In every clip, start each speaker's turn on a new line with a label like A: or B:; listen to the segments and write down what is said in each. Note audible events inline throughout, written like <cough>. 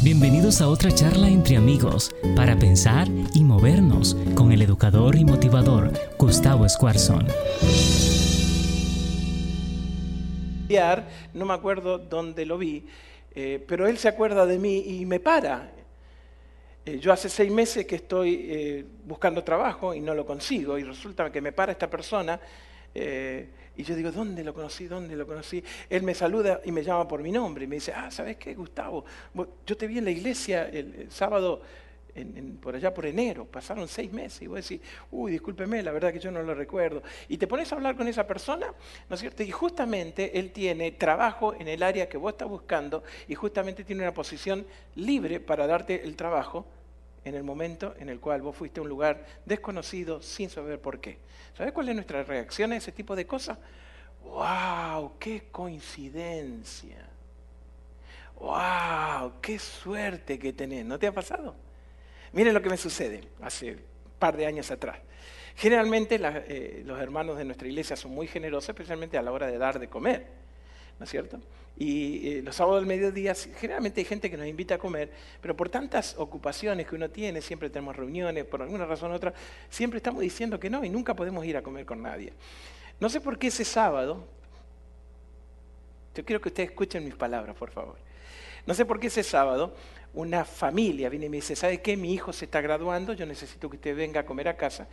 A: Bienvenidos a otra charla entre amigos para pensar y movernos con el educador y motivador Gustavo Escuarzón.
B: No me acuerdo dónde lo vi, eh, pero él se acuerda de mí y me para. Eh, yo hace seis meses que estoy eh, buscando trabajo y no lo consigo y resulta que me para esta persona y yo digo, ¿dónde lo conocí? ¿Dónde lo conocí? Él me saluda y me llama por mi nombre y me dice, ah, ¿sabes qué, Gustavo? Yo te vi en la iglesia el, sábado por allá por enero, pasaron seis meses, y vos decís, uy, discúlpeme, la verdad que yo no lo recuerdo. Y te pones a hablar con esa persona, ¿no es cierto? Y justamente él tiene trabajo en el área que vos estás buscando y justamente tiene una posición libre para darte el trabajo en el momento en el cual vos fuiste a un lugar desconocido sin saber por qué. ¿Sabes cuál es nuestra reacción a ese tipo de cosas? ¡Wow! ¡Qué coincidencia! ¡Wow! ¡Qué suerte que tenés! ¿No te ha pasado? Miren lo que me sucede hace un par de años atrás. Generalmente eh, los hermanos de nuestra iglesia son muy generosos, especialmente a la hora de dar de comer. ¿No es cierto? Y eh, los sábados del mediodía, generalmente hay gente que nos invita a comer, pero por tantas ocupaciones que uno tiene, siempre tenemos reuniones, por alguna razón u otra, siempre estamos diciendo que no y nunca podemos ir a comer con nadie. No sé por qué ese sábado, yo quiero que ustedes escuchen mis palabras, por favor. No sé por qué ese sábado una familia viene y me dice, ¿sabe qué? Mi hijo se está graduando, yo necesito que usted venga a comer a casa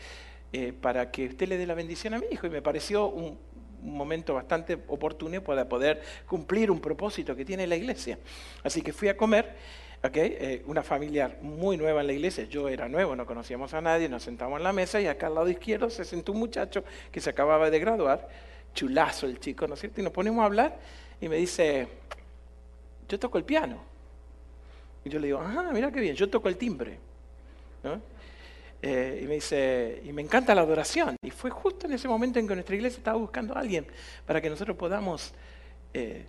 B: eh, para que usted le dé la bendición a mi hijo. Y me pareció un, un momento bastante oportuno para poder cumplir un propósito que tiene la iglesia. Así que fui a comer, okay, eh, una familia muy nueva en la iglesia, yo era nuevo, no conocíamos a nadie, nos sentamos en la mesa y acá al lado izquierdo se sentó un muchacho que se acababa de graduar, chulazo el chico, ¿no es cierto? Y nos ponemos a hablar y me dice, yo toco el piano. Y yo le digo, ah, mira qué bien, yo toco el timbre. ¿no? Eh, y me dice, y me encanta la adoración. Y fue justo en ese momento en que nuestra iglesia estaba buscando a alguien para que nosotros podamos eh,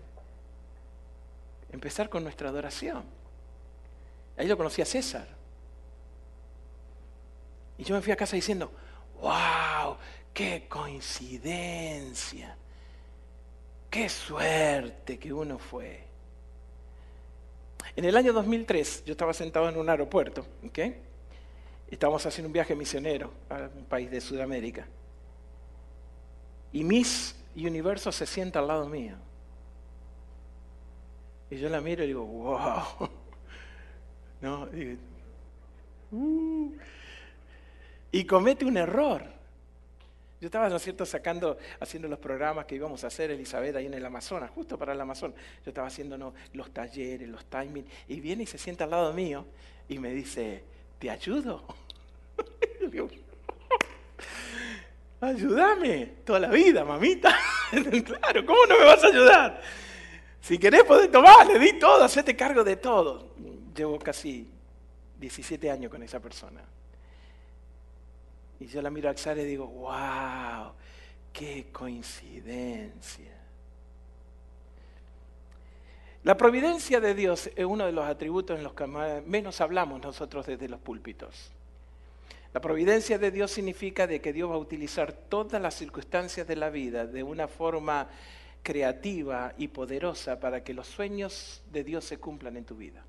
B: empezar con nuestra adoración. Ahí lo conocí a César. Y yo me fui a casa diciendo, wow, qué coincidencia, qué suerte que uno fue. En el año 2003 yo estaba sentado en un aeropuerto, ¿ok? Estábamos haciendo un viaje misionero a un país de Sudamérica. Y Miss Universo se sienta al lado mío. Y yo la miro y digo, wow. <laughs> ¿No? Y, uh". y comete un error. Yo estaba, ¿no es cierto?, sacando, haciendo los programas que íbamos a hacer, Elizabeth, ahí en el Amazonas, justo para el Amazonas. Yo estaba haciendo los talleres, los timings, y viene y se sienta al lado mío y me dice, ¿te ayudo? <laughs> Ayúdame toda la vida, mamita. <laughs> claro, ¿cómo no me vas a ayudar? Si querés podés tomar, le di todo, hacete cargo de todo. Llevo casi 17 años con esa persona. Y yo la miro a Xara y digo, wow, qué coincidencia. La providencia de Dios es uno de los atributos en los que menos hablamos nosotros desde los púlpitos. La providencia de Dios significa de que Dios va a utilizar todas las circunstancias de la vida de una forma creativa y poderosa para que los sueños de Dios se cumplan en tu vida.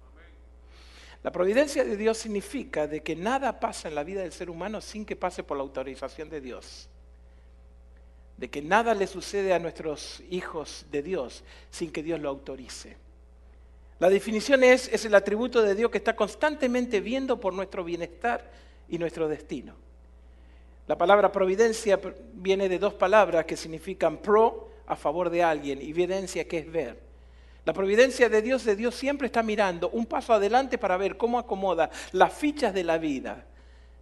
B: La providencia de Dios significa de que nada pasa en la vida del ser humano sin que pase por la autorización de Dios de que nada le sucede a nuestros hijos de Dios sin que Dios lo autorice. La definición es, es el atributo de Dios que está constantemente viendo por nuestro bienestar y nuestro destino. La palabra providencia viene de dos palabras que significan pro, a favor de alguien, y evidencia, que es ver. La providencia de Dios, de Dios siempre está mirando un paso adelante para ver cómo acomoda las fichas de la vida,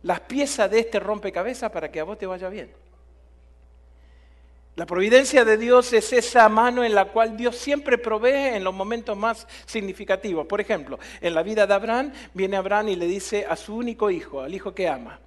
B: las piezas de este rompecabezas para que a vos te vaya bien. La providencia de Dios es esa mano en la cual Dios siempre provee en los momentos más significativos. Por ejemplo, en la vida de Abraham, viene Abraham y le dice a su único hijo, al hijo que ama,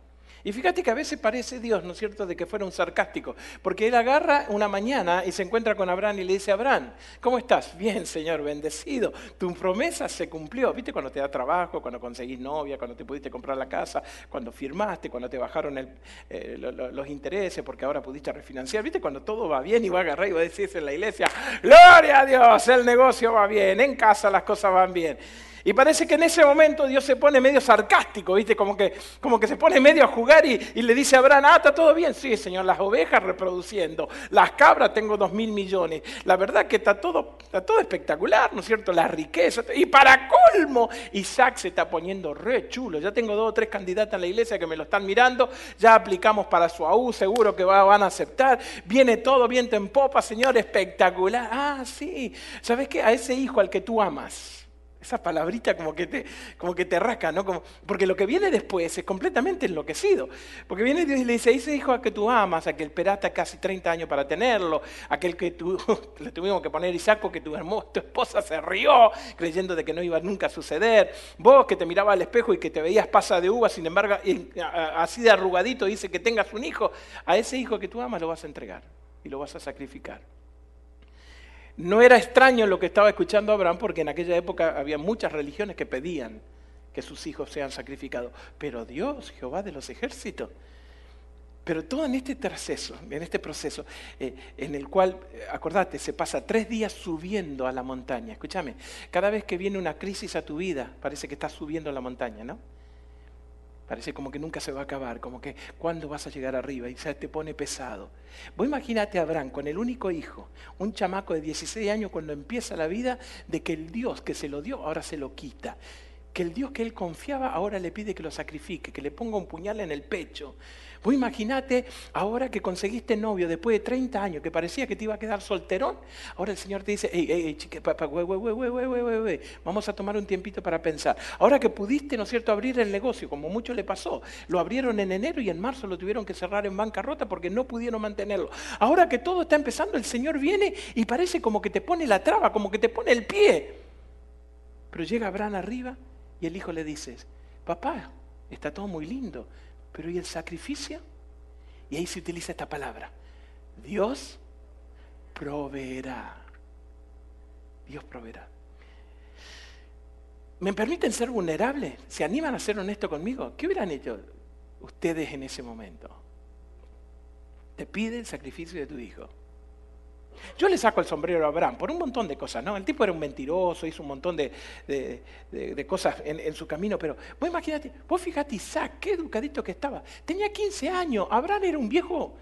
B: y fíjate que a veces parece Dios, ¿no es cierto?, de que fuera un sarcástico, porque él agarra una mañana y se encuentra con Abraham y le dice, Abraham, ¿cómo estás? Bien, Señor, bendecido, tu promesa se cumplió. ¿Viste cuando te da trabajo, cuando conseguís novia, cuando te pudiste comprar la casa, cuando firmaste, cuando te bajaron eh, los intereses porque ahora pudiste refinanciar? ¿Viste cuando todo va bien y va a agarrar y va a decirse en la iglesia, gloria a Dios, el negocio va bien, en casa las cosas van bien? Y parece que en ese momento Dios se pone medio sarcástico, ¿viste? Como que, como que se pone medio a jugar y, le dice a Abraham, ah, está todo bien. Sí, Señor, las ovejas reproduciendo, las cabras tengo dos mil millones. La verdad que está todo, está todo espectacular, ¿no es cierto? La riqueza. Y para colmo, Isaac se está poniendo re chulo. Ya tengo dos o tres candidatas en la iglesia que me lo están mirando. Ya aplicamos para su AU, seguro que van a aceptar. Viene todo viento en popa, Señor, espectacular. Ah, sí. ¿Sabes qué? A ese hijo al que tú amas esa palabrita como que te, como que te rasca, ¿no? Como, porque lo que viene después es completamente enloquecido. Porque viene Dios y le dice, ese hijo a que tú amas, a que esperaste casi 30 años para tenerlo, aquel que tú, <laughs> le tuvimos que poner Isaac que tu, tu esposa se rió creyendo de que no iba nunca a suceder. Vos que te mirabas al espejo y que te veías pasa de uva, sin embargo, así de arrugadito dice que tengas un hijo, a ese hijo que tú amas lo vas a entregar y lo vas a sacrificar. No era extraño lo que estaba escuchando Abraham porque en aquella época había muchas religiones que pedían que sus hijos sean sacrificados. Pero Dios, Jehová de los ejércitos, pero todo en este proceso, en este proceso, eh, en el cual, eh, acordate, se pasa tres días subiendo a la montaña. Escúchame, cada vez que viene una crisis a tu vida, parece que estás subiendo a la montaña, ¿no? Parece como que nunca se va a acabar, como que cuándo vas a llegar arriba y se te pone pesado. Vos imagínate a Abraham con el único hijo, un chamaco de 16 años cuando empieza la vida de que el Dios que se lo dio ahora se lo quita. Que el Dios que él confiaba ahora le pide que lo sacrifique, que le ponga un puñal en el pecho. Vos imaginate ahora que conseguiste novio después de 30 años, que parecía que te iba a quedar solterón. Ahora el Señor te dice, hey, hey, vamos a tomar un tiempito para pensar. Ahora que pudiste, ¿no es cierto?, abrir el negocio, como mucho le pasó. Lo abrieron en enero y en marzo lo tuvieron que cerrar en bancarrota porque no pudieron mantenerlo. Ahora que todo está empezando, el Señor viene y parece como que te pone la traba, como que te pone el pie. Pero llega Abraham arriba y el hijo le dice, papá, está todo muy lindo, pero ¿y el sacrificio? Y ahí se utiliza esta palabra. Dios proveerá. Dios proveerá. ¿Me permiten ser vulnerable? ¿Se animan a ser honestos conmigo? ¿Qué hubieran hecho ustedes en ese momento? Te pide el sacrificio de tu hijo. Yo le saco el sombrero a Abraham por un montón de cosas, ¿no? El tipo era un mentiroso, hizo un montón de, cosas en, su camino, pero vos imagínate, vos fíjate Isaac, qué educadito que estaba. Tenía 15 años, Abraham era un viejo,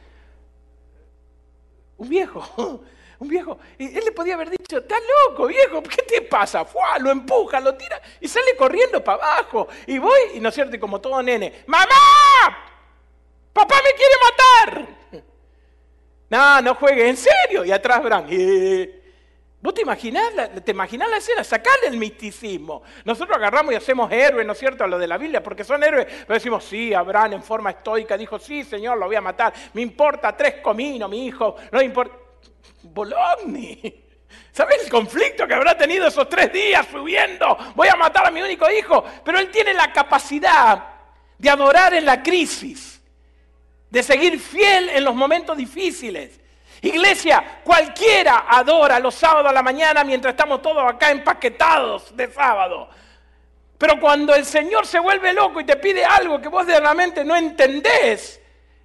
B: un viejo, <laughs> un viejo. Él le podía haber dicho, estás loco, viejo, ¿qué te pasa? Fua, lo empuja, lo tira y sale corriendo para abajo. Y voy, y no es cierto, y como todo nene, ¡mamá! ¡Papá me quiere matar! No, no juegue, en serio. Y atrás Bran. ¿Vos te imaginás, la, te imaginás la escena? Sacarle el misticismo. Nosotros agarramos y hacemos héroes, ¿no es cierto?, a lo de la Biblia, porque son héroes. Pero decimos, sí, Abraham en forma estoica dijo, sí, Señor, lo voy a matar. Me importa tres cominos, mi hijo. No importa. Bologna. ¿Sabes el conflicto que habrá tenido esos tres días subiendo? Voy a matar a mi único hijo. Pero él tiene la capacidad de adorar en la crisis de seguir fiel en los momentos difíciles. Iglesia, cualquiera adora los sábados a la mañana mientras estamos todos acá empaquetados de sábado. Pero cuando el Señor se vuelve loco y te pide algo que vos realmente no entendés,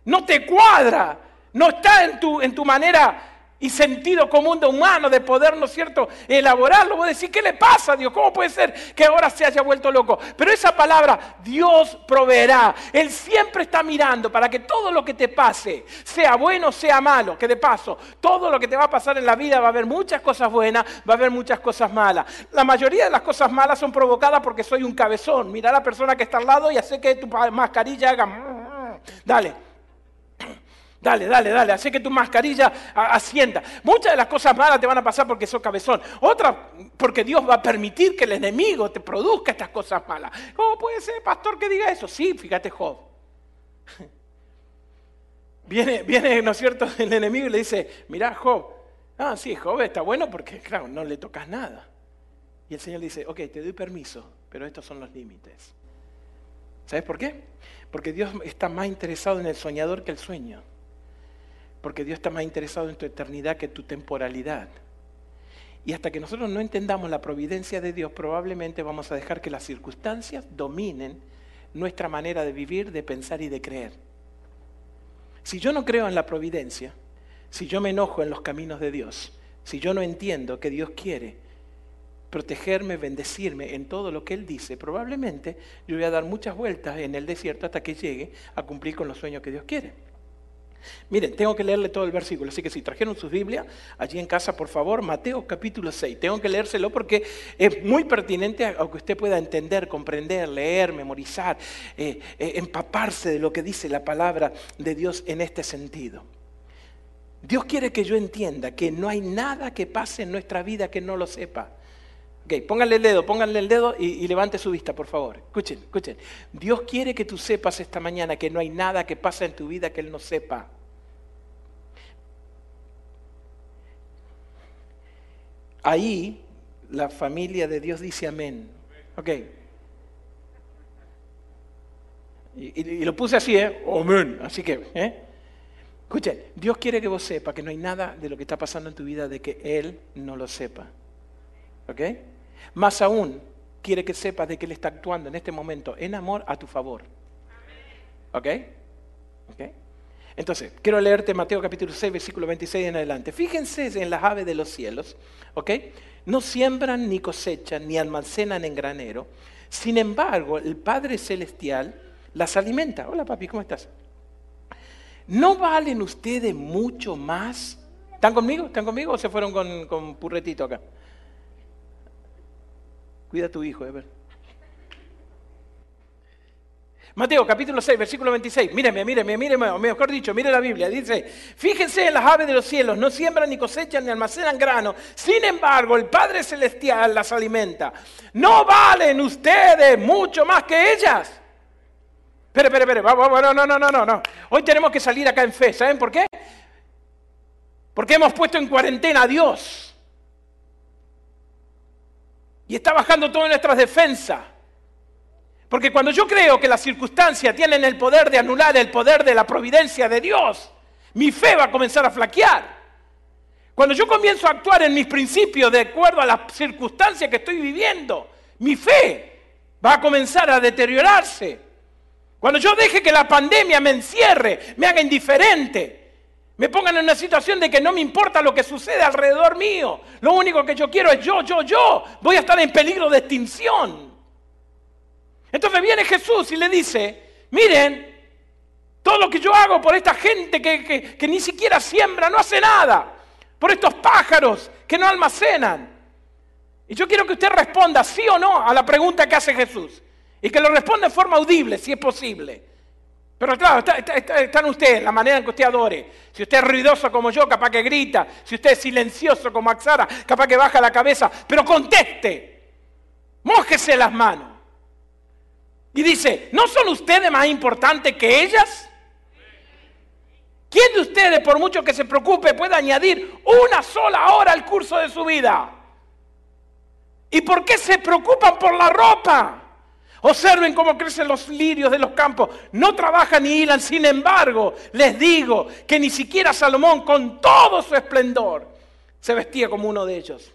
B: no te cuadra, no está en tu, en tu manera y sentido común de humano de poder, ¿no es cierto?, elaborarlo. Vos decís, ¿qué le pasa a Dios? ¿Cómo puede ser que ahora se haya vuelto loco? Pero esa palabra, Dios proveerá. Él siempre está mirando para que todo lo que te pase, sea bueno o sea malo, que de paso, todo lo que te va a pasar en la vida va a haber muchas cosas buenas, va a haber muchas cosas malas. La mayoría de las cosas malas son provocadas porque soy un cabezón. Mira a la persona que está al lado y hace que tu mascarilla haga... Dale. Dale, dale, dale, hace que tu mascarilla ascienda. Muchas de las cosas malas te van a pasar porque sos cabezón. Otras porque Dios va a permitir que el enemigo te produzca estas cosas malas. ¿Cómo puede ser, pastor, que diga eso? Sí, fíjate Job. <laughs> Viene, viene, ¿no es cierto?, el enemigo y le dice, mirá Job. Ah, sí, Job está bueno porque, claro, no le tocas nada. Y el Señor dice, ok, te doy permiso, pero estos son los límites. ¿Sabes por qué? Porque Dios está más interesado en el soñador que el sueño. Porque Dios está más interesado en tu eternidad que en tu temporalidad. Y hasta que nosotros no entendamos la providencia de Dios, probablemente vamos a dejar que las circunstancias dominen nuestra manera de vivir, de pensar y de creer. Si yo no creo en la providencia, si yo me enojo en los caminos de Dios, si yo no entiendo que Dios quiere protegerme, bendecirme en todo lo que Él dice, probablemente yo voy a dar muchas vueltas en el desierto hasta que llegue a cumplir con los sueños que Dios quiere. Miren, tengo que leerle todo el versículo, así que si trajeron sus Biblias allí en casa, por favor, Mateo capítulo 6. Tengo que leérselo porque es muy pertinente a que usted pueda entender, comprender, leer, memorizar, eh, eh, empaparse de lo que dice la palabra de Dios en este sentido. Dios quiere que yo entienda que no hay nada que pase en nuestra vida que no lo sepa. Ok, pónganle el dedo, pónganle el dedo y, levante su vista, por favor. Escuchen, escuchen. Dios quiere que tú sepas esta mañana que no hay nada que pase en tu vida que Él no sepa. Ahí la familia de Dios dice amén. Ok. Y, y, y lo puse así, ¿eh? Amén. Así que, ¿eh? Escuchen, Dios quiere que vos sepas que no hay nada de lo que está pasando en tu vida de que Él no lo sepa. ¿Ok? Más aún, quiere que sepas de que Él está actuando en este momento en amor a tu favor. ¿Ok? ¿Ok? Entonces, quiero leerte Mateo capítulo 6, versículo 26 en adelante. Fíjense en las aves de los cielos, ¿ok? No siembran ni cosechan ni almacenan en granero. Sin embargo, el Padre Celestial las alimenta. Hola papi, ¿cómo estás? ¿No valen ustedes mucho más? ¿Están conmigo? ¿Están conmigo o se fueron con, con purretito acá? Cuida a tu hijo, Ever. Mateo capítulo 6, versículo 26. Míreme, míreme, míreme, mejor dicho, mire la Biblia. Dice, fíjense en las aves de los cielos, no siembran ni cosechan ni almacenan grano. Sin embargo, el Padre Celestial las alimenta. ¿No valen ustedes mucho más que ellas? Espera, espera, espera, vamos, no, no, no, no, no. Hoy tenemos que salir acá en fe, ¿saben por qué? Porque hemos puesto en cuarentena a Dios. Y está bajando todas nuestras defensas. Porque cuando yo creo que las circunstancias tienen el poder de anular el poder de la providencia de Dios, mi fe va a comenzar a flaquear. Cuando yo comienzo a actuar en mis principios de acuerdo a las circunstancias que estoy viviendo, mi fe va a comenzar a deteriorarse. Cuando yo deje que la pandemia me encierre, me haga indiferente, me pongan en una situación de que no me importa lo que sucede alrededor mío, lo único que yo quiero es yo, yo, yo, voy a estar en peligro de extinción. Entonces viene Jesús y le dice, miren, todo lo que yo hago por esta gente que, que, que ni siquiera siembra, no hace nada, por estos pájaros que no almacenan. Y yo quiero que usted responda sí o no a la pregunta que hace Jesús. Y que lo responda en forma audible, si es posible. Pero claro, está, está, está, están ustedes, la manera en que usted adore. Si usted es ruidoso como yo, capaz que grita. Si usted es silencioso como Axara, capaz que baja la cabeza. Pero conteste. Mójese las manos. Y dice, ¿no son ustedes más importantes que ellas? ¿Quién de ustedes, por mucho que se preocupe, puede añadir una sola hora al curso de su vida? ¿Y por qué se preocupan por la ropa? Observen cómo crecen los lirios de los campos. No trabajan ni hilan. Sin embargo, les digo que ni siquiera Salomón, con todo su esplendor, se vestía como uno de ellos.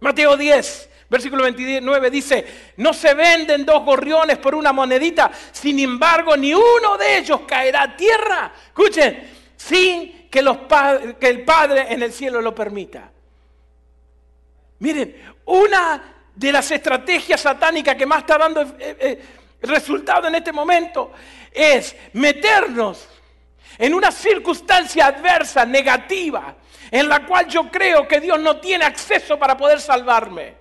B: Mateo 10, versículo 29 dice, no se venden dos gorriones por una monedita. Sin embargo, ni uno de ellos caerá a tierra. Escuchen, sin que, los que el Padre en el cielo lo permita. Miren, una de las estrategias satánicas que más está dando eh, eh, resultado en este momento es meternos en una circunstancia adversa, negativa, en la cual yo creo que Dios no tiene acceso para poder salvarme.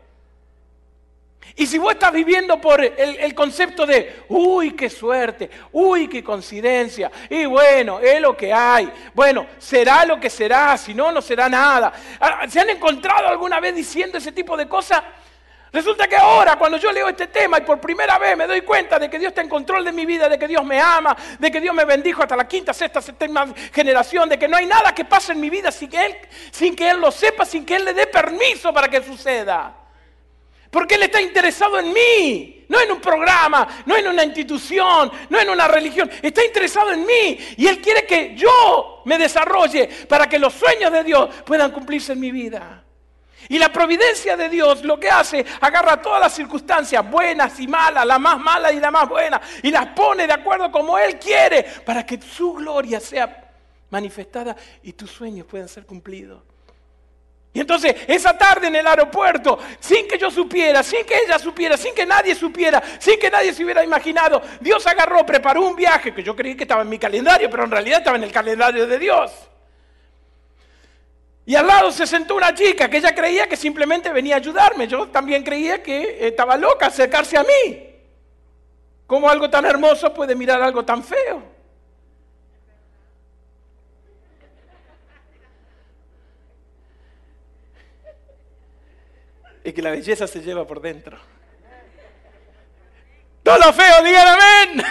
B: Y si vos estás viviendo por el, el, concepto de, uy, qué suerte, uy, qué coincidencia, y bueno, es lo que hay, bueno, será lo que será, si no, no será nada. Ah, ¿Se han encontrado alguna vez diciendo ese tipo de cosas? Resulta que ahora, cuando yo leo este tema y por primera vez me doy cuenta de que Dios está en control de mi vida, de que Dios me ama, de que Dios me bendijo hasta la quinta, sexta, séptima generación, de que no hay nada que pase en mi vida sin que Él, sin que Él lo sepa, sin que Él le dé permiso para que suceda. Porque Él está interesado en mí, no en un programa, no en una institución, no en una religión. Está interesado en mí y Él quiere que yo me desarrolle para que los sueños de Dios puedan cumplirse en mi vida. Y la providencia de Dios lo que hace, agarra todas las circunstancias buenas y malas, la más mala y la más buena, y las pone de acuerdo como Él quiere, para que su gloria sea manifestada y tus sueños puedan ser cumplidos. Y entonces esa tarde en el aeropuerto, sin que yo supiera, sin que ella supiera, sin que nadie supiera, sin que nadie se hubiera imaginado, Dios agarró, preparó un viaje que yo creí que estaba en mi calendario, pero en realidad estaba en el calendario de Dios. Y al lado se sentó una chica que ella creía que simplemente venía a ayudarme. Yo también creía que estaba loca acercarse a mí. ¿Cómo algo tan hermoso puede mirar algo tan feo? y que la belleza se lleva por dentro. Todo lo feo, digan amén.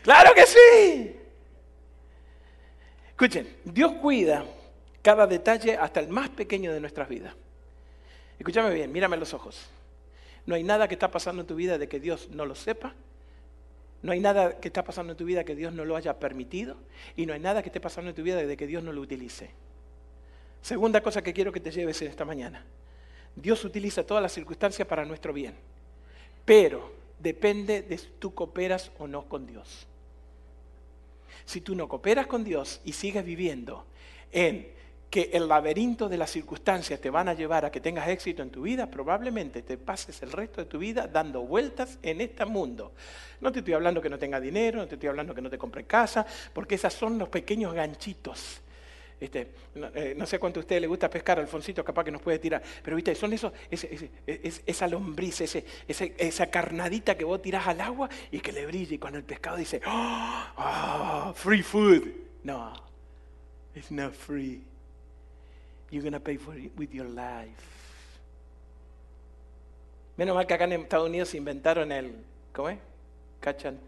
B: <laughs> claro que sí. Escuchen, Dios cuida cada detalle hasta el más pequeño de nuestras vidas. Escúchame bien, mírame los ojos. No hay nada que está pasando en tu vida de que Dios no lo sepa. No hay nada que está pasando en tu vida que Dios no lo haya permitido. Y no hay nada que esté pasando en tu vida de que Dios no lo utilice. Segunda cosa que quiero que te lleves en esta mañana. Dios utiliza todas las circunstancias para nuestro bien, pero depende de si tú cooperas o no con Dios. Si tú no cooperas con Dios y sigues viviendo en que el laberinto de las circunstancias te van a llevar a que tengas éxito en tu vida, probablemente te pases el resto de tu vida dando vueltas en este mundo. No te estoy hablando que no tenga dinero, no te estoy hablando que no te compre casa, porque esos son los pequeños ganchitos este, eh, no, sé cuánto a ustedes les gusta pescar, Alfonsito capaz que nos puede tirar, pero viste, son esos, esa lombriz, esa carnadita que vos tirás al agua y que le brille y cuando el pescado dice, oh, free food. No, it's not free. You're going to pay for it with your life. Menos mal que acá en Estados Unidos inventaron el, ¿cómo es? Cachan.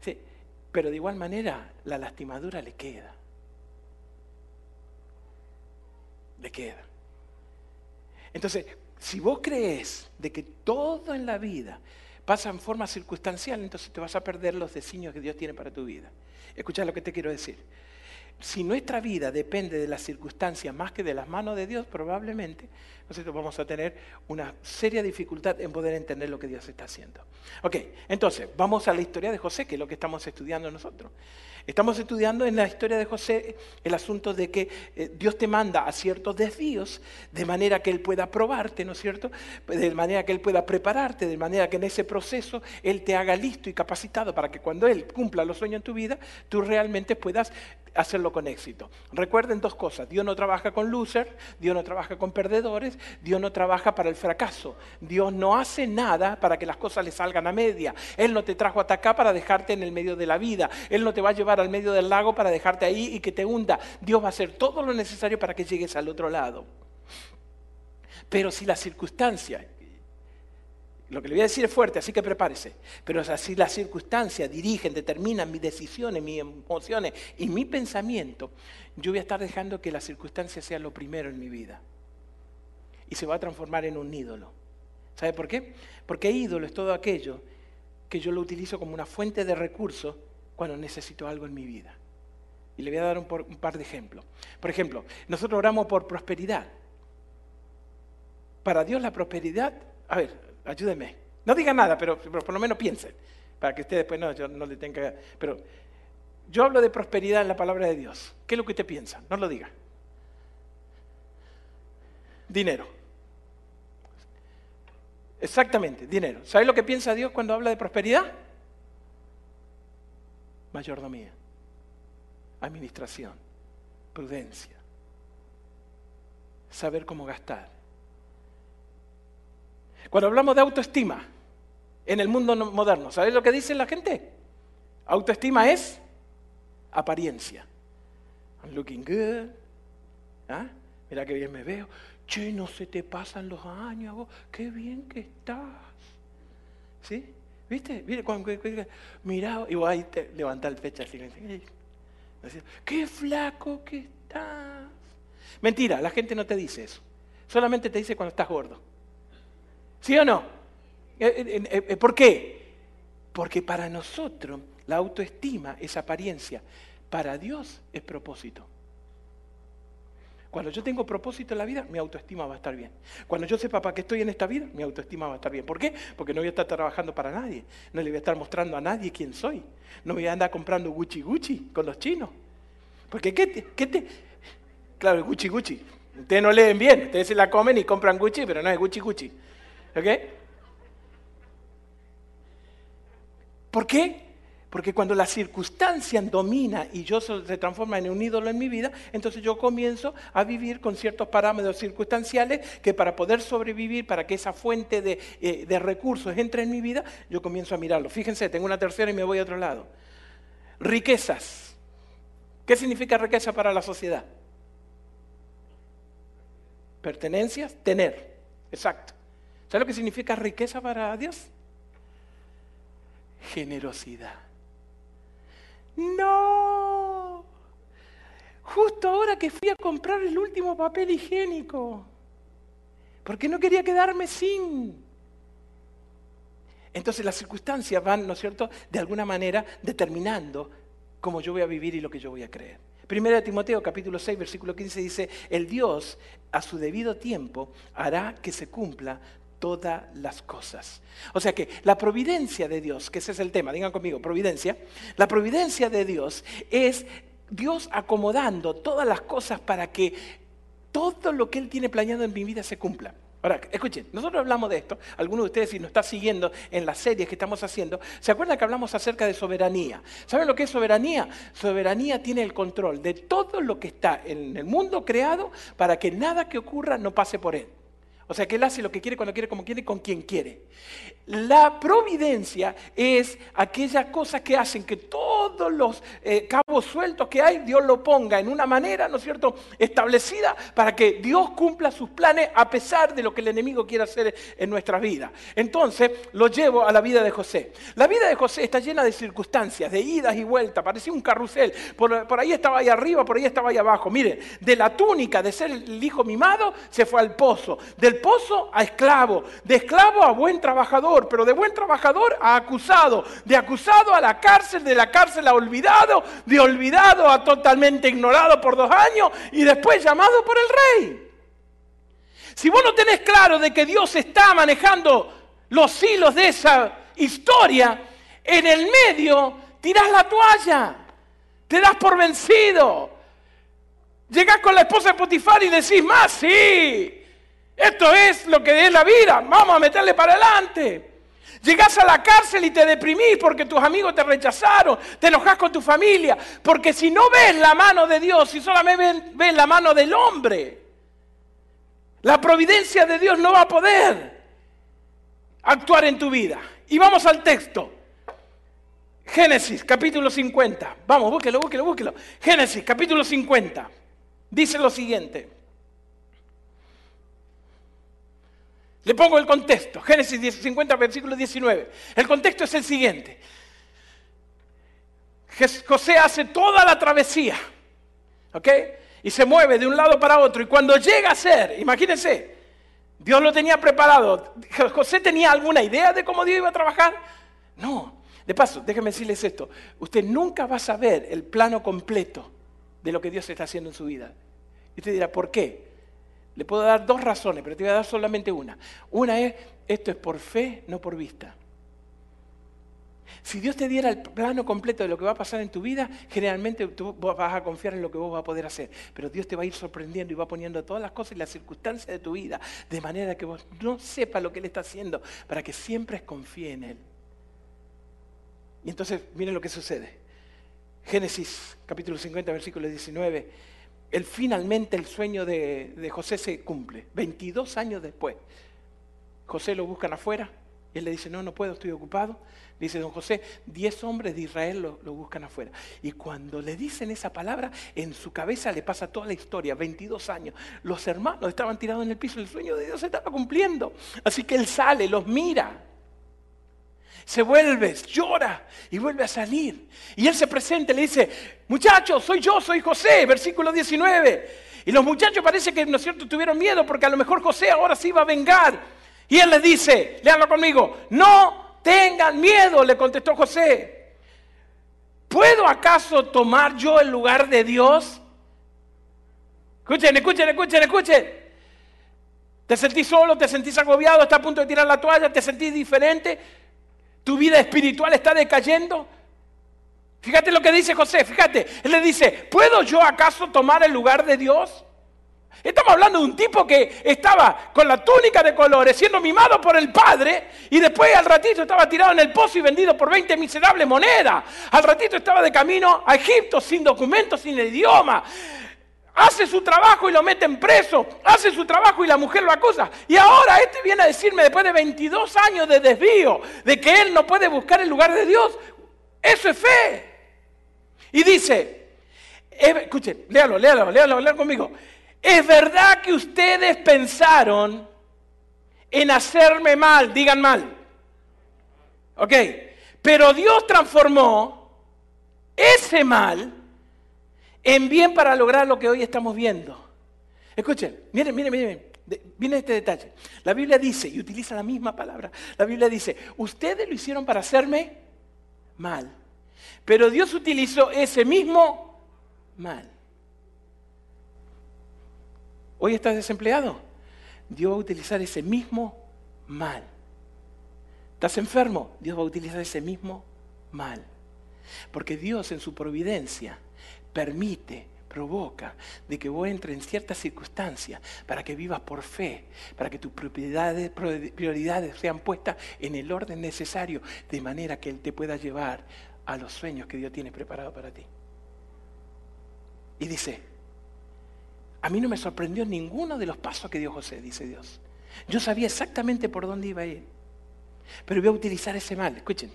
B: Sí, pero de igual manera, la lastimadura le queda. Le queda. Entonces, si vos crees de que todo en la vida pasa en forma circunstancial, entonces te vas a perder los designios que Dios tiene para tu vida. Escucha lo que te quiero decir si nuestra vida depende de las circunstancias más que de las manos de Dios, probablemente nosotros vamos a tener una seria dificultad en poder entender lo que Dios está haciendo. Ok, entonces vamos a la historia de José, que es lo que estamos estudiando nosotros. Estamos estudiando en la historia de José el asunto de que eh, Dios te manda a ciertos desvíos de manera que Él pueda probarte, ¿no es cierto? De manera que Él pueda prepararte, de manera que en ese proceso Él te haga listo y capacitado para que cuando Él cumpla los sueños en tu vida, tú realmente puedas hacerlo con éxito. Recuerden dos cosas, Dios no trabaja con losers, Dios no trabaja con perdedores, Dios no trabaja para el fracaso, Dios no hace nada para que las cosas le salgan a media, Él no te trajo hasta acá para dejarte en el medio de la vida, Él no te va a llevar al medio del lago para dejarte ahí y que te hunda, Dios va a hacer todo lo necesario para que llegues al otro lado. Pero si las circunstancias lo que le voy a decir es fuerte, así que prepárese. Pero si las circunstancias dirigen, determinan mis decisiones, mis emociones y mi pensamiento, yo voy a estar dejando que las circunstancias sean lo primero en mi vida. Y se va a transformar en un ídolo. ¿Sabe por qué? Porque ídolo es todo aquello que yo lo utilizo como una fuente de recursos cuando necesito algo en mi vida. Y le voy a dar un, par de ejemplos. Por ejemplo, nosotros oramos por prosperidad. Para Dios la prosperidad, a ver, ayúdenme. No digan nada, pero, por lo menos piensen, para que usted después no, no le tenga... Pero yo hablo de prosperidad en la palabra de Dios. ¿Qué es lo que usted piensa? No lo diga. Dinero. Exactamente, dinero. ¿Sabe lo que piensa Dios cuando habla de prosperidad? Mayordomía, administración, prudencia, saber cómo gastar cuando hablamos de autoestima en el mundo moderno, ¿sabes lo que dice la gente? Autoestima es apariencia. I'm looking good. ¿Ah? Mira qué bien me veo. Che, no se te pasan los años. Qué bien que estás. ¿Sí? ¿Viste? Mira, y vos ahí te levantás el pecho así. Qué flaco que estás. Mentira, la gente no te dice eso. Solamente te dice cuando estás gordo. ¿Sí o no? Eh, eh, eh, ¿Por qué? Porque para nosotros la autoestima es apariencia, para Dios es propósito. Cuando yo tengo propósito en la vida, mi autoestima va a estar bien. Cuando yo sepa para qué estoy en esta vida, mi autoestima va a estar bien. ¿Por qué? Porque no voy a estar trabajando para nadie. No le voy a estar mostrando a nadie quién soy. No voy a andar comprando Gucci Gucci con los chinos. Porque ¿qué te, qué te, Claro, Gucci Gucci. Ustedes no leen bien, ustedes se la comen y compran Gucci, pero no es Gucci Gucci. ¿Ok? ¿Por qué? Porque cuando la circunstancia domina y yo se transforma en un ídolo en mi vida, entonces yo comienzo a vivir con ciertos parámetros circunstanciales que para poder sobrevivir, para que esa fuente de, eh, de recursos entre en mi vida, yo comienzo a mirarlo. Fíjense, tengo una tercera y me voy a otro lado. Riquezas. ¿Qué significa riqueza para la sociedad? Pertenencias, tener. Exacto. ¿Sabes lo que significa riqueza para Dios? Generosidad. No. Justo ahora que fui a comprar el último papel higiénico. Porque no quería quedarme sin. Entonces las circunstancias van, ¿no es cierto?, de alguna manera determinando cómo yo voy a vivir y lo que yo voy a creer. Primera de Timoteo capítulo 6 versículo 15 dice, el Dios a su debido tiempo hará que se cumpla todas las cosas. O sea que la providencia de Dios, que ese es el tema, digan conmigo, providencia, la providencia de Dios es Dios acomodando todas las cosas para que todo lo que Él tiene planeado en mi vida se cumpla. Ahora, escuchen, nosotros hablamos de esto, algunos de ustedes si nos está siguiendo en las series que estamos haciendo, ¿se acuerdan que hablamos acerca de soberanía? ¿Saben lo que es soberanía? Soberanía tiene el control de todo lo que está en el mundo creado para que nada que ocurra no pase por él. O sea que Él hace lo que quiere, cuando quiere, como quiere, con quien quiere. La providencia es aquellas cosas que hacen que todos los eh, cabos sueltos que hay, Dios lo ponga en una manera, ¿no es cierto?, establecida para que Dios cumpla sus planes a pesar de lo que el enemigo quiera hacer en nuestras vidas. Entonces, lo llevo a la vida de José. La vida de José está llena de circunstancias, de idas y vueltas, parecía un carrusel. Por, por ahí estaba ahí arriba, por ahí estaba ahí abajo. Miren, de la túnica de ser el hijo mimado, se fue al pozo. Del pozo a esclavo, de esclavo a buen pero de buen trabajador a acusado, de acusado a la cárcel, de la cárcel a olvidado, de olvidado a totalmente ignorado por dos años y después llamado por el rey. Si vos no tenés claro de que Dios está manejando los hilos de esa historia, en el medio tirás la toalla, te das por vencido. Llegás con la esposa de Potifar y decís, más, sí, esto es lo que es la vida. Vamos a meterle para adelante. Llegás a la cárcel y te deprimís porque tus amigos te rechazaron, te enojas con tu familia, porque si no ves la mano de Dios, si solamente ves, la mano del hombre, la providencia de Dios no va a poder actuar en tu vida. Y vamos al texto. Génesis, capítulo 50. Vamos, búsquelo, búsquelo, búsquelo. Génesis, capítulo 50. Dice lo siguiente. Le pongo el contexto, Génesis 50, versículo 19. El contexto es el siguiente. José hace toda la travesía, ¿ok? Y se mueve de un lado para otro. Y cuando llega a ser, imagínense, Dios lo tenía preparado. ¿José tenía alguna idea de cómo Dios iba a trabajar? No. De paso, déjenme decirles esto. Usted nunca va a saber el plano completo de lo que Dios está haciendo en su vida. Y usted dirá, ¿por qué? Le puedo dar dos razones, pero te voy a dar solamente una. Una es, esto es por fe, no por vista. Si Dios te diera el plano completo de lo que va a pasar en tu vida, generalmente tú vas a confiar en lo que vos vas a poder hacer. Pero Dios te va a ir sorprendiendo y va poniendo todas las cosas y las circunstancias de tu vida de manera que vos no sepas lo que Él está haciendo, para que siempre confíe en Él. Y entonces, miren lo que sucede. Génesis capítulo 50, versículo 19 el, finalmente el sueño de, José se cumple. 22 años después. José lo buscan afuera y él le dice, no, no puedo, estoy ocupado. Dice don José, 10 hombres de Israel lo, lo, buscan afuera. Y cuando le dicen esa palabra, en su cabeza le pasa toda la historia, 22 años. Los hermanos estaban tirados en el piso, el sueño de Dios se estaba cumpliendo. Así que él sale, los mira se vuelve, llora y vuelve a salir. Y él se presenta y le dice, muchachos, soy yo, soy José, versículo 19. Y los muchachos parece que, ¿no es cierto?, tuvieron miedo porque a lo mejor José ahora se iba a vengar. Y él les dice, léanlo conmigo, no tengan miedo, le contestó José. ¿Puedo acaso tomar yo el lugar de Dios? Escuchen, escuchen, escuchen, escuchen. ¿Te sentís solo? ¿Te sentís agobiado? ¿Estás a punto de tirar la toalla? ¿Te sentís diferente? ¿Tu vida espiritual está decayendo? Fíjate lo que dice José, fíjate. Él le dice, ¿puedo yo acaso tomar el lugar de Dios? Estamos hablando de un tipo que estaba con la túnica de colores, siendo mimado por el padre, y después al ratito estaba tirado en el pozo y vendido por 20 miserables monedas. Al ratito estaba de camino a Egipto sin documentos, sin idioma. Hace su trabajo y lo meten preso. Hace su trabajo y la mujer lo acusa. Y ahora este viene a decirme después de 22 años de desvío, de que él no puede buscar el lugar de Dios. Eso es fe. Y dice, escuchen, léalo, léalo, léalo, léalo conmigo. Es verdad que ustedes pensaron en hacerme mal, digan mal. ¿Ok? Pero Dios transformó ese mal en bien para lograr lo que hoy estamos viendo. Escuchen, miren, miren, miren, viene este detalle. La Biblia dice, y utiliza la misma palabra, la Biblia dice, ustedes lo hicieron para hacerme mal, pero Dios utilizó ese mismo mal Hoy estás desempleado. Dios va a utilizar ese mismo mal. ¿Estás enfermo? Dios va a utilizar ese mismo mal. Porque Dios en su providencia permite, provoca de que vos entres en ciertas circunstancias para que vivas por fe, para que tus prioridades sean puestas en el orden necesario, de manera que Él te pueda llevar a los sueños que Dios tiene preparado para ti. Y dice, a mí no me sorprendió ninguno de los pasos que dio José, dice Dios. Yo sabía exactamente por dónde iba a ir. Pero voy a utilizar ese mal. Escuchen,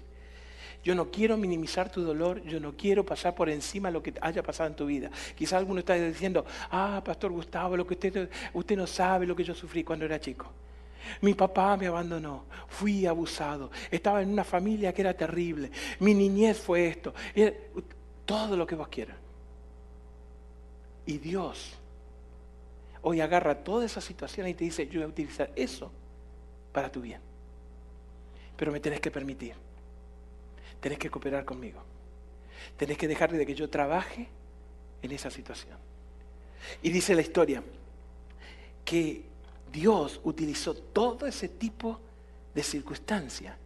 B: yo no quiero minimizar tu dolor, yo no quiero pasar por encima lo que haya pasado en tu vida. Quizás alguno está diciendo, ah, Pastor Gustavo, lo que usted, usted no sabe lo que yo sufrí cuando era chico. Mi papá me abandonó, fui abusado, estaba en una familia que era terrible, mi niñez fue esto, todo lo que vos quieras. Y Dios hoy agarra toda esa situación y te dice, yo voy a utilizar eso para tu bien. Pero me tenés que permitir. Tenés que cooperar conmigo. Tenés que dejar de que yo trabaje en esa situación. Y dice la historia que Dios utilizó todo ese tipo de circunstancias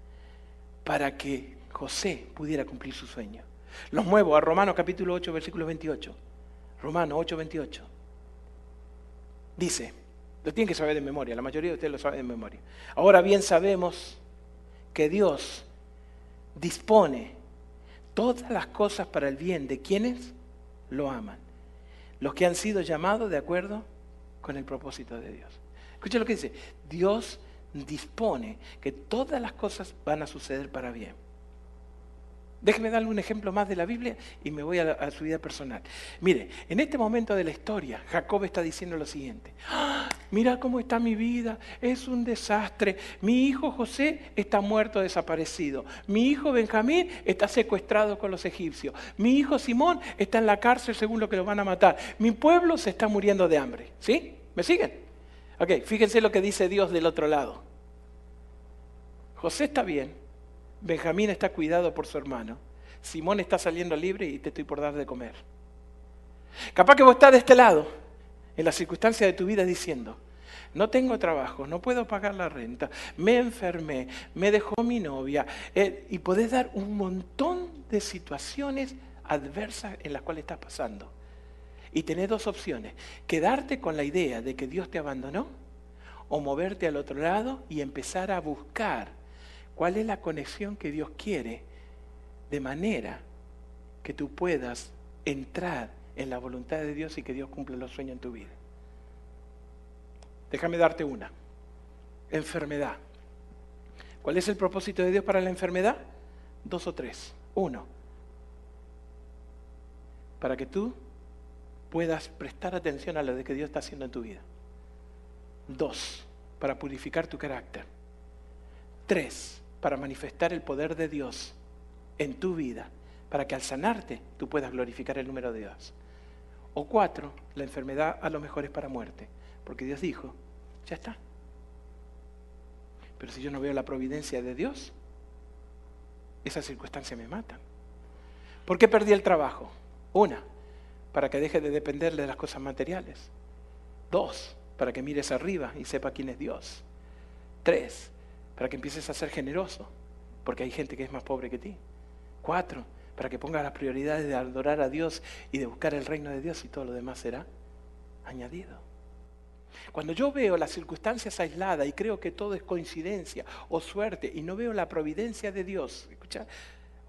B: para que José pudiera cumplir su sueño. Los muevo a Romanos capítulo 8, versículo 28. Romanos 8, 28. Dice, lo tienen que saber de memoria, la mayoría de ustedes lo saben de memoria. Ahora bien sabemos que Dios dispone todas las cosas para el bien de quienes lo aman, los que han sido llamados de acuerdo con el propósito de Dios. Escucha lo que dice, Dios dispone que todas las cosas van a suceder para bien. Déjeme darle un ejemplo más de la Biblia y me voy a, su vida personal. Mire, en este momento de la historia, Jacob está diciendo lo siguiente. ¡Ah! Mira cómo está mi vida, es un desastre. Mi hijo José está muerto, desaparecido. Mi hijo Benjamín está secuestrado con los egipcios. Mi hijo Simón está en la cárcel según lo que lo van a matar. Mi pueblo se está muriendo de hambre. ¿Sí? ¿Me siguen? Ok, fíjense lo que dice Dios del otro lado. José está bien, Benjamín está cuidado por su hermano. Simón está saliendo libre y te estoy por dar de comer. Capaz que vos estás de este lado, en la circunstancia de tu vida, diciendo, no tengo trabajo, no puedo pagar la renta, me enfermé, me dejó mi novia, eh, y podés dar un montón de situaciones adversas en las cuales estás pasando. Y tenés dos opciones, quedarte con la idea de que Dios te abandonó o moverte al otro lado y empezar a buscar ¿Cuál es la conexión que Dios quiere de manera que tú puedas entrar en la voluntad de Dios y que Dios cumpla los sueños en tu vida? Déjame darte una. Enfermedad. ¿Cuál es el propósito de Dios para la enfermedad? Dos o tres. Uno, para que tú puedas prestar atención a lo que Dios está haciendo en tu vida. Dos, para purificar tu carácter. Tres, para manifestar el poder de Dios en tu vida, para que al sanarte tú puedas glorificar el número de Dios. O cuatro, la enfermedad a lo mejor es para muerte, porque Dios dijo, ya está. Pero si yo no veo la providencia de Dios, esas circunstancias me matan. ¿Por qué perdí el trabajo? Una, para que deje de depender de las cosas materiales. Dos, para que mires arriba y sepa quién es Dios. Tres, para que empieces a ser generoso, porque hay gente que es más pobre que ti. Cuatro, para que pongas las prioridades de adorar a Dios y de buscar el reino de Dios y todo lo demás será añadido. Cuando yo veo las circunstancias aisladas y creo que todo es coincidencia o suerte y no veo la providencia de Dios, escucha,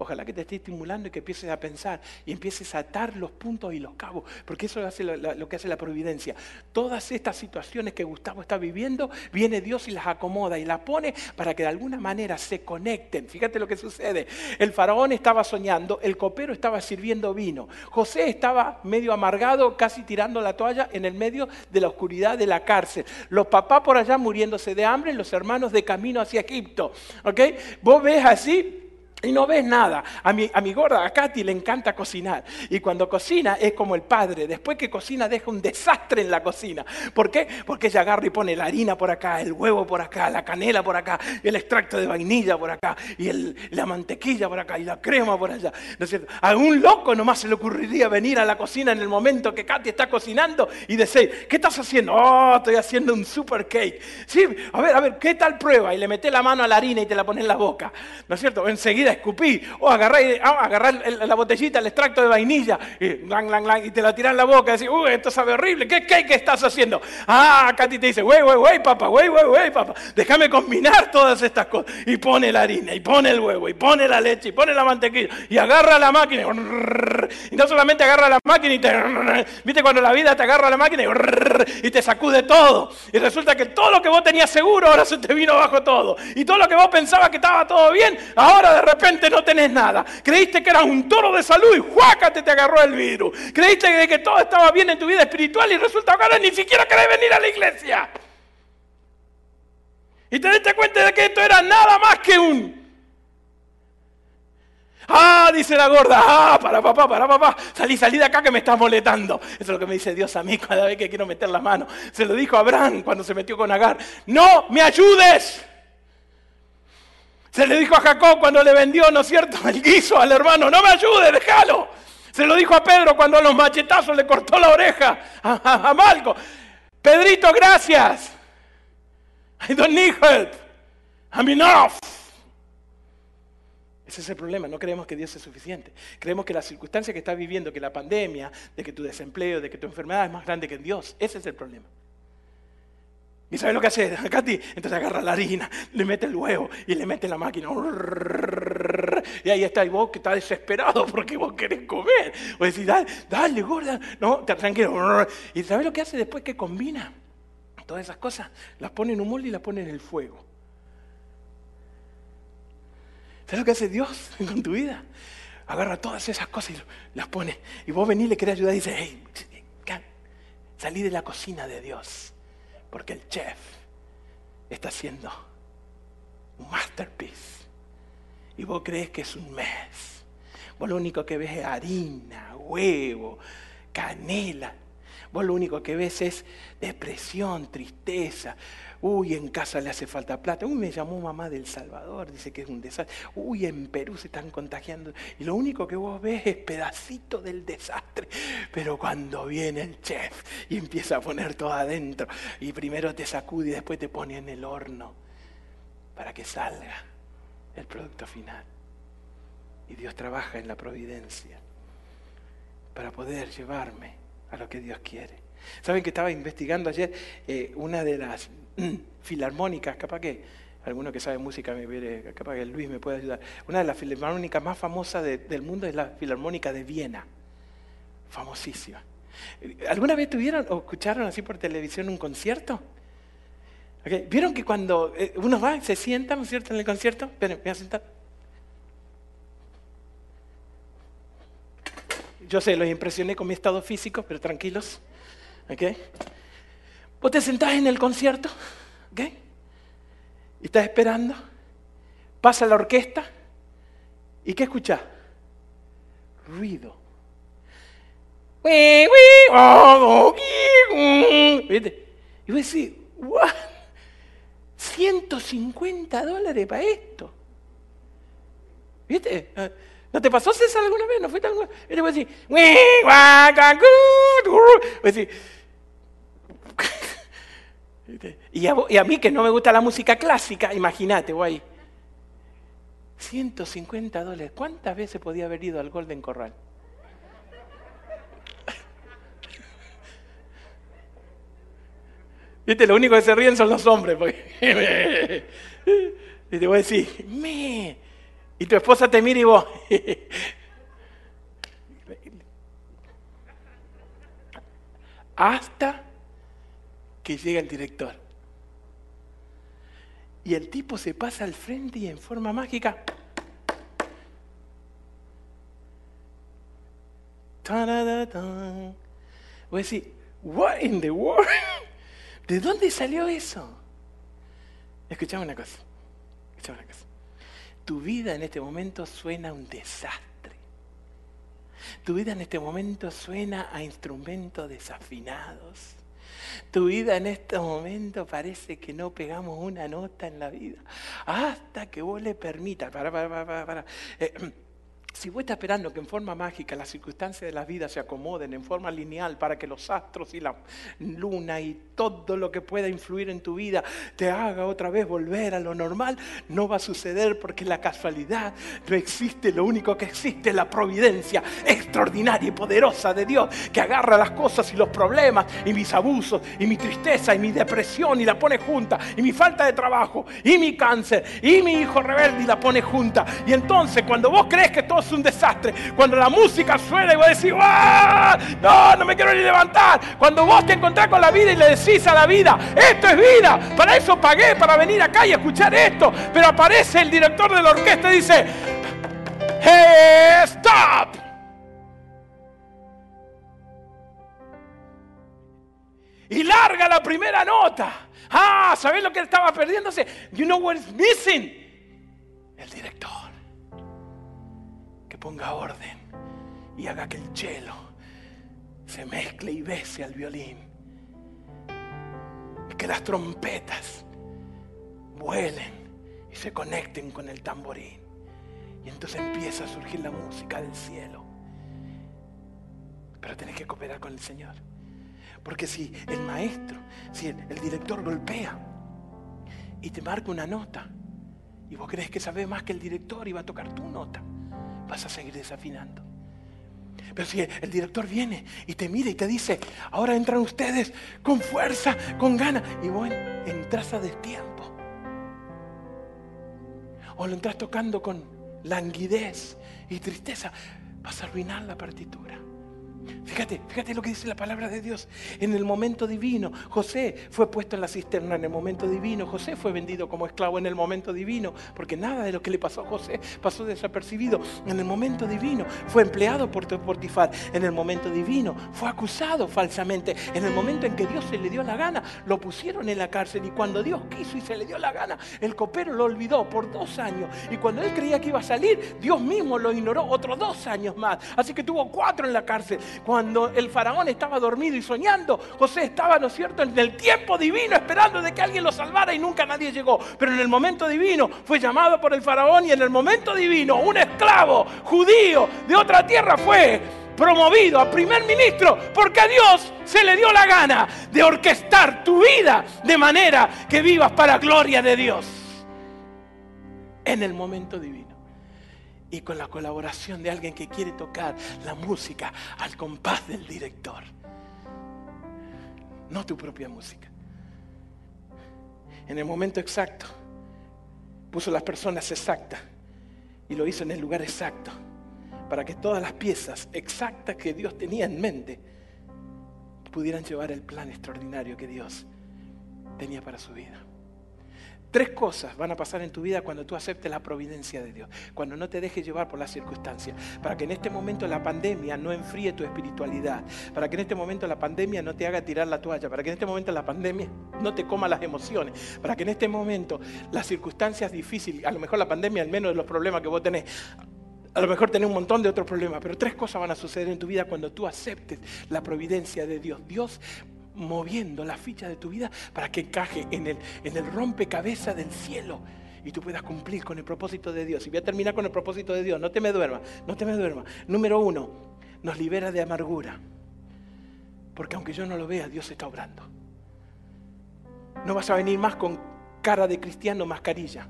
B: Ojalá que te esté estimulando y que empieces a pensar y empieces a atar los puntos y los cabos, porque eso es lo, que hace la providencia. Todas estas situaciones que Gustavo está viviendo, viene Dios y las acomoda y las pone para que de alguna manera se conecten. Fíjate lo que sucede. El faraón estaba soñando, el copero estaba sirviendo vino, José estaba medio amargado, casi tirando la toalla en el medio de la oscuridad de la cárcel. Los papás por allá muriéndose de hambre, los hermanos de camino hacia Egipto. ¿Ok? Vos ves así y no ves nada. A mi, a mi gorda, a Katy, le encanta cocinar. Y cuando cocina es como el padre. Después que cocina deja un desastre en la cocina. ¿Por qué? Porque ella agarra y pone la harina por acá, el huevo por acá, la canela por acá, el extracto de vainilla por acá, y la mantequilla por acá, y la crema por allá. ¿No es cierto? A un loco nomás se le ocurriría venir a la cocina en el momento que Katy está cocinando y decir, ¿qué estás haciendo? Oh, estoy haciendo un super cake. Sí, a ver, a ver, ¿qué tal prueba? Y le mete la mano a la harina y te la pone en la boca. ¿No es cierto? Enseguida escupí, o agarrar, ah, la botellita, el extracto de vainilla, y, te la tiras en la boca y decís, uy, esto sabe horrible, ¿qué cake estás haciendo? Ah, Katy te dice, wey, wey, wey, papá, wey, wey, wey, papá, déjame combinar todas estas cosas. Y pone la harina, y pone el huevo, y pone la leche, y pone la mantequilla, y agarra la máquina, y no solamente agarra la máquina y te, viste cuando la vida te agarra la máquina y te sacude todo, y resulta que todo lo que vos tenías seguro ahora se te vino abajo todo, y todo lo que vos pensabas que estaba todo bien, ahora de repente repente no tenés nada. Creíste que eras un toro de salud y juácate te agarró el virus. Creíste que todo estaba bien en tu vida espiritual y resulta que ahora ni siquiera querés venir a la iglesia. Y te diste cuenta de que esto era nada más que un... Ah, dice la gorda, ah, para papá, para papá, salí, salí de acá que me estás molestando. Eso es lo que me dice Dios a mí <laughs> cada vez que quiero meter la mano. Se lo dijo a Abraham cuando se metió con Agar. No me ayudes. Se le dijo a Jacob cuando le vendió, ¿no es cierto?, <laughs> el guiso al hermano, no me ayude, déjalo. Se lo dijo a Pedro cuando a los machetazos le cortó la oreja a, Malco. Pedrito, gracias. I don't need help. I'm enough. Ese es el problema, no creemos que Dios es suficiente. Creemos que la circunstancia que estás viviendo, que la pandemia, de que tu desempleo, de que tu enfermedad es más grande que Dios, ese es el problema. ¿Y sabes lo que hace Katy? Entonces agarra la harina, le mete el huevo y le mete la máquina. Y ahí está, y vos que estás desesperado porque vos querés comer. O decís, dale, dale, gorda. No, tranquilo. ¿Y sabes lo que hace después que combina? Todas esas cosas, las pone en un molde y las pone en el fuego. ¿Sabes lo que hace Dios con tu vida? Agarra todas esas cosas y las pone. Y vos venís le querés ayudar y dices, hey, salí de la cocina de Dios porque el chef está haciendo un masterpiece. Y vos crees que es un mes. Vos lo único que ves es harina, huevo, canela. Vos lo único que ves es depresión, tristeza. Uy, en casa le hace falta plata. Uy, me llamó mamá del Salvador, dice que es un desastre. Uy, en Perú se están contagiando. Y lo único que vos ves es pedacito del desastre. Pero cuando viene el chef y empieza a poner todo adentro, y primero te sacude y después te pone en el horno para que salga el producto final. Y Dios trabaja en la providencia para poder llevarme a lo que Dios quiere. ¿Saben que estaba investigando ayer eh, una de las <clears throat> filarmónicas, capaz que alguno que sabe música me capaz que Luis me puede ayudar. Una de las filarmónicas más famosas del mundo es la Filarmónica de Viena, famosísima. ¿Alguna vez tuvieron o escucharon así por televisión un concierto? ¿Vieron que cuando eh, uno va, se sienta, ¿no es cierto?, en el concierto? Esperen, voy a sentar. Yo sé, los impresioné con mi estado físico, pero tranquilos. Vos te sentás en el concierto, ¿ok? Y estás esperando. Pasa la orquesta. ¿Y qué escuchás? Ruido. ¿Viste? Y vos decís, ¿what? 150 dólares para esto. ¿Viste? ¿No te pasó César alguna vez? ¿No fue tan... Y vos decís, y a, mí que no me gusta la música clásica, imagínate, guay. 150 dólares. ¿Cuántas veces podía haber ido al Golden Corral? <laughs> Viste, lo único que se ríen son los hombres. Porque... y te voy a decir, me. Y tu esposa te mira y vos. <laughs> Hasta que llega el director. Y el tipo se pasa al frente y en forma mágica. Voy a decir, what in the world? <laughs> ¿De dónde salió eso? Escuchame una cosa. Escuchame una cosa. Tu vida en este momento suena un desastre. Tu vida en este momento suena a instrumentos desafinados. Tu vida en este momento parece que no pegamos una nota en la vida. Hasta que vos le permitas. Para, para, para, para. Eh, si vos estás esperando que en forma mágica las circunstancias de la vida se acomoden en forma lineal para que los astros y la luna y todo lo que pueda influir en tu vida te haga otra vez volver a lo normal, no va a suceder porque la casualidad no existe. Lo único que existe es la providencia extraordinaria y poderosa de Dios que agarra las cosas y los problemas y mis abusos y mi tristeza y mi depresión y la pone junta y mi falta de trabajo y mi cáncer y mi hijo rebelde y la pone junta. Y entonces cuando vos crees que todo es un desastre. Cuando la música suena y vos decís, ¡Ah! no, no me quiero ni levantar. Cuando vos te encontrás con la vida y le decís a la vida, esto es vida, para eso pagué, para venir acá y escuchar esto. Pero aparece el director de la orquesta y dice, hey, stop. Y larga la primera nota. Ah, ¿sabés lo que estaba perdiéndose? You know what is missing? El director ponga orden y haga que el cielo se mezcle y bese al violín. Y que las trompetas vuelen y se conecten con el tamborín. Y entonces empieza a surgir la música del cielo. Pero tenés que cooperar con el Señor. Porque si el maestro, si el, el director golpea y te marca una nota, y vos crees que sabés más que el director y va a tocar tu nota, vas a seguir desafinando. Pero si el director viene y te mira y te dice, ahora entran ustedes con fuerza, con ganas, y vos entras a destiempo. O lo entras tocando con languidez y tristeza, vas a arruinar la partitura. Fíjate, fíjate lo que dice la palabra de Dios. En el momento divino, José fue puesto en la cisterna en el momento divino. José fue vendido como esclavo en el momento divino, porque nada de lo que le pasó a José pasó desapercibido. En el momento divino fue empleado por Portifar. En el momento divino fue acusado falsamente. En el momento en que Dios se le dio la gana, lo pusieron en la cárcel. Y cuando Dios quiso y se le dio la gana, el copero lo olvidó por dos años. Y cuando él creía que iba a salir, Dios mismo lo ignoró otros dos años más. Así que tuvo cuatro en la cárcel. Cuando el faraón estaba dormido y soñando, José estaba, ¿no es cierto?, en el tiempo divino esperando de que alguien lo salvara y nunca nadie llegó. Pero en el momento divino fue llamado por el faraón y en el momento divino un esclavo judío de otra tierra fue promovido a primer ministro porque a Dios se le dio la gana de orquestar tu vida de manera que vivas para gloria de Dios en el momento divino y con la colaboración de alguien que quiere tocar la música al compás del director. No tu propia música. En el momento exacto puso las personas exactas y lo hizo en el lugar exacto para que todas las piezas exactas que Dios tenía en mente pudieran llevar el plan extraordinario que Dios tenía para su vida. Tres cosas van a pasar en tu vida cuando tú aceptes la providencia de Dios, cuando no te dejes llevar por las circunstancias, para que en este momento la pandemia no enfríe tu espiritualidad, para que en este momento la pandemia no te haga tirar la toalla, para que en este momento la pandemia no te coma las emociones, para que en este momento las circunstancias difíciles, a lo mejor la pandemia, al menos de los problemas que vos tenés, a lo mejor tenés un montón de otros problemas, pero tres cosas van a suceder en tu vida cuando tú aceptes la providencia de Dios. Dios moviendo la ficha de tu vida para que encaje en el, en el rompecabezas del cielo y tú puedas cumplir con el propósito de Dios. Y voy a terminar con el propósito de Dios. No te me duermas, no te me duermas. Número uno, nos libera de amargura. Porque aunque yo no lo vea, Dios está obrando. No vas a venir más con cara de cristiano, mascarilla.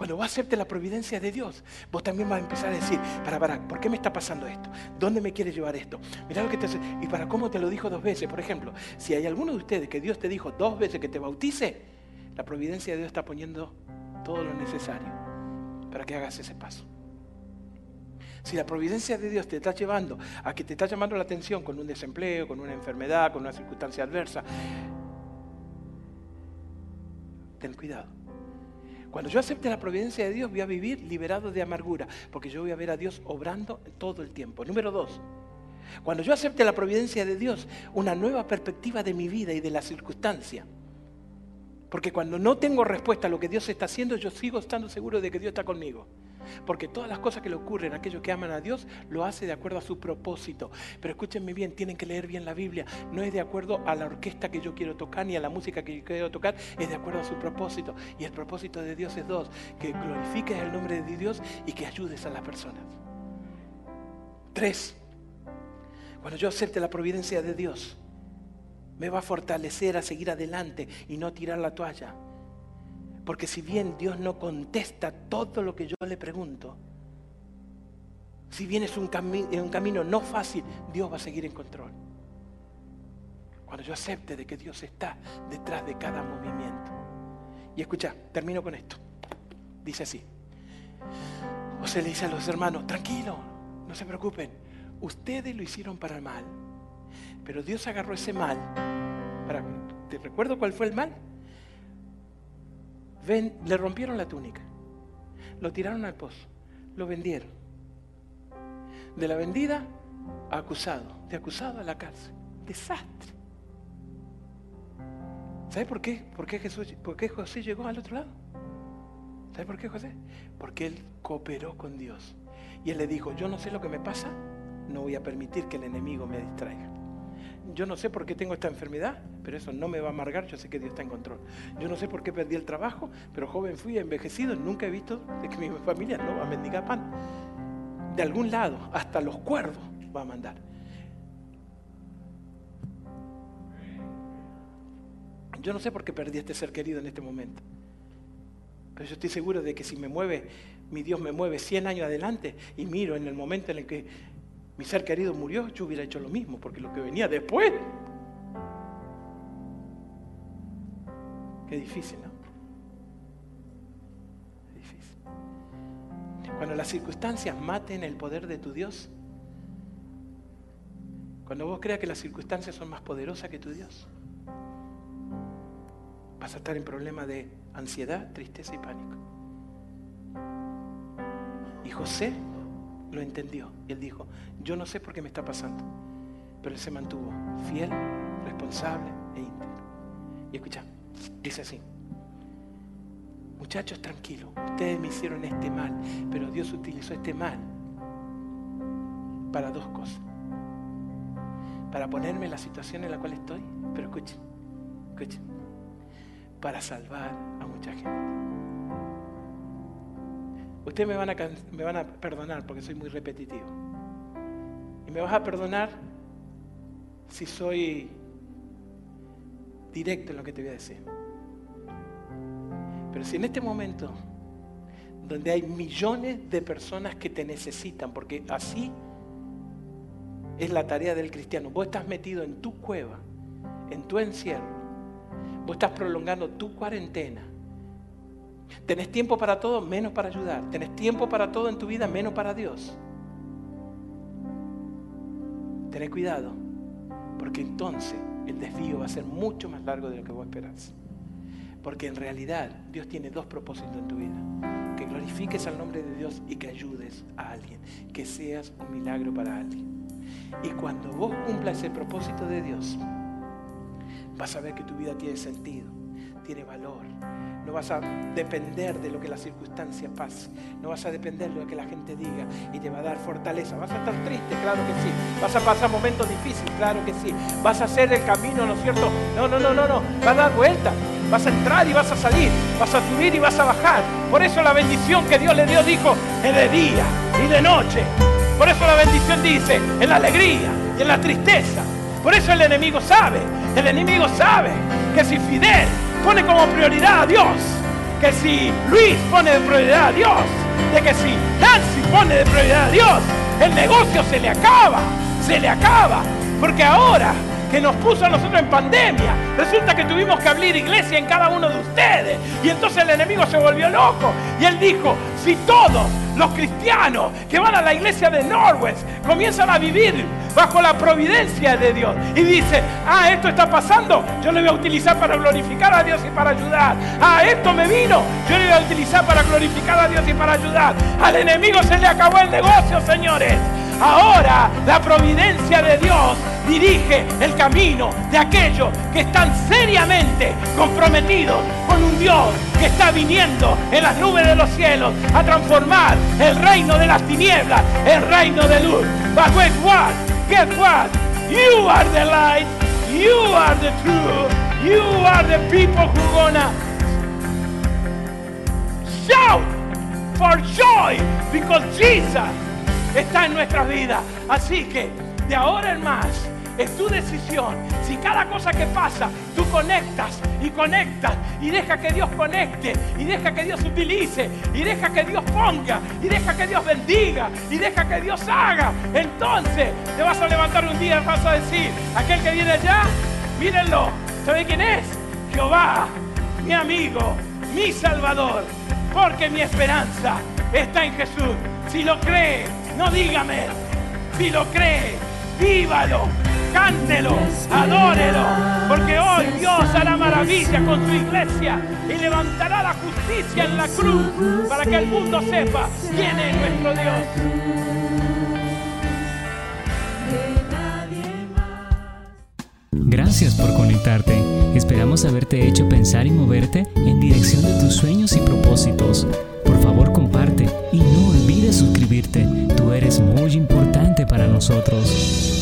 B: Cuando vos aceptes la providencia de Dios, vos también vas a empezar a decir, para, para, ¿por qué me está pasando esto? ¿Dónde me quiere llevar esto? Mirá lo que te hace. Y para cómo te lo dijo dos veces. Por ejemplo, si hay alguno de ustedes que Dios te dijo dos veces que te bautice, la providencia de Dios está poniendo todo lo necesario para que hagas ese paso. Si la providencia de Dios te está llevando a que te está llamando la atención con un desempleo, con una enfermedad, con una circunstancia adversa, ten cuidado. Cuando yo acepte la providencia de Dios, voy a vivir liberado de amargura, porque yo voy a ver a Dios obrando todo el tiempo. Número dos, cuando yo acepte la providencia de Dios, una nueva perspectiva de mi vida y de la circunstancia. Porque cuando no tengo respuesta a lo que Dios está haciendo, yo sigo estando seguro de que Dios está conmigo. Porque todas las cosas que le ocurren a aquellos que aman a Dios lo hace de acuerdo a su propósito. Pero escúchenme bien, tienen que leer bien la Biblia. No es de acuerdo a la orquesta que yo quiero tocar ni a la música que yo quiero tocar, es de acuerdo a su propósito. Y el propósito de Dios es dos, que glorifiques el nombre de Dios y que ayudes a las personas. Tres, cuando yo acepte la providencia de Dios, me va a fortalecer a seguir adelante y no tirar la toalla. Porque si bien Dios no contesta todo lo que yo le pregunto, si bien es un, camino no fácil, Dios va a seguir en control. Cuando yo acepte de que Dios está detrás de cada movimiento. Y escucha, termino con esto. Dice así. José le dice a los hermanos, tranquilo, no se preocupen. Ustedes lo hicieron para el mal. Pero Dios agarró ese mal. Para, ¿Te recuerdo cuál fue el mal? Le rompieron la túnica, lo tiraron al pozo, lo vendieron. De la vendida acusado, de acusado a la cárcel. Desastre. ¿Sabe por qué? ¿Por qué, Jesús, por qué José llegó al otro lado? ¿Sabe por qué José? Porque él cooperó con Dios. Y él le dijo, yo no sé lo que me pasa, no voy a permitir que el enemigo me distraiga yo no sé por qué tengo esta enfermedad, pero eso no me va a amargar, yo sé que Dios está en control. Yo no sé por qué perdí el trabajo, pero joven fui envejecido, nunca he visto de que mi familia no va a mendigar pan. De algún lado, hasta los cuervos va a mandar. Yo no sé por qué perdí este ser querido en este momento. Pero yo estoy seguro de que si me mueve, mi Dios me mueve 100 años adelante y miro en el momento en el que mi ser querido murió, yo hubiera hecho lo mismo, porque lo que venía después. Qué difícil, ¿no? Qué difícil. Cuando las circunstancias maten el poder de tu Dios, cuando vos creas que las circunstancias son más poderosas que tu Dios, vas a estar en problemas de ansiedad, tristeza y pánico. Y José lo entendió. Y él dijo, yo no sé por qué me está pasando, pero él se mantuvo fiel, responsable e íntegro. Y escucha, dice así, muchachos tranquilos, ustedes me hicieron este mal, pero Dios utilizó este mal para dos cosas. Para ponerme en la situación en la cual estoy, pero escuchen, escuchen, para salvar a mucha gente. Ustedes me van, a, me van a perdonar porque soy muy repetitivo. Y me vas a perdonar si soy directo en lo que te voy a decir. Pero si en este momento, donde hay millones de personas que te necesitan, porque así es la tarea del cristiano, vos estás metido en tu cueva, en tu encierro, vos estás prolongando tu cuarentena, Tenés tiempo para todo, menos para ayudar. Tenés tiempo para todo en tu vida, menos para Dios. Tenés cuidado, porque entonces el desvío va a ser mucho más largo de lo que vos esperás. Porque en realidad Dios tiene dos propósitos en tu vida. Que glorifiques al nombre de Dios y que ayudes a alguien. Que seas un milagro para alguien. Y cuando vos cumplas ese propósito de Dios, vas a ver que tu vida tiene sentido, tiene valor, no vas a depender de lo que la circunstancia pase. No vas a depender de lo que la gente diga y te va a dar fortaleza. Vas a estar triste, claro que sí. Vas a pasar momentos difíciles, claro que sí. Vas a hacer el camino, ¿no es cierto? No, no, no, no, no. Vas a dar vuelta. Vas a entrar y vas a salir. Vas a subir y vas a bajar. Por eso la bendición que Dios le dio dijo, es de día y de noche. Por eso la bendición dice, en la alegría y en la tristeza. Por eso el enemigo sabe, el enemigo sabe que si Fidel pone como prioridad a Dios, que si Luis pone de prioridad a Dios, de que si Nancy pone de prioridad a Dios, el negocio se le acaba, se le acaba. Porque ahora que nos puso a nosotros en pandemia. Resulta que tuvimos que abrir iglesia en cada uno de ustedes. Y entonces el enemigo se volvió loco. Y él dijo, si todos los cristianos que van a la iglesia de Norwest comienzan a vivir bajo la providencia de Dios y dice, ah, esto está pasando, yo lo voy a utilizar para glorificar a Dios y para ayudar. Ah, esto me vino, yo lo voy a utilizar para glorificar a Dios y para ayudar. Al enemigo se le acabó el negocio, señores. Ahora la providencia de Dios dirige el camino de aquellos que están seriamente comprometidos con un Dios que está viniendo en las nubes de los cielos a transformar el reino de las tinieblas en reino de luz. But guess what? Guess what? You are the light. You are the truth. You are the people who gonna shout for joy because Jesus está en nuestras vidas. Así que de ahora en más es tu decisión. Si cada cosa que pasa tú conectas y conectas y deja que Dios conecte y deja que Dios utilice y deja que Dios ponga y deja que Dios bendiga y deja que Dios haga, entonces te vas a levantar un día y vas a decir, aquel que viene allá, mírenlo, ¿sabe quién es? Jehová, mi amigo, mi Salvador, porque mi esperanza está en Jesús. Si lo cree, no dígame. Si lo cree, vívalo, cántelo, adórelo. Porque hoy Dios hará maravilla con su iglesia y levantará la justicia en la cruz para que el mundo sepa quién es nuestro Dios.
A: Gracias por conectarte. Esperamos haberte hecho pensar y moverte en dirección de tus sueños y propósitos. Por favor, comparte y no olvides suscribirte. Tú eres muy importante para nosotros.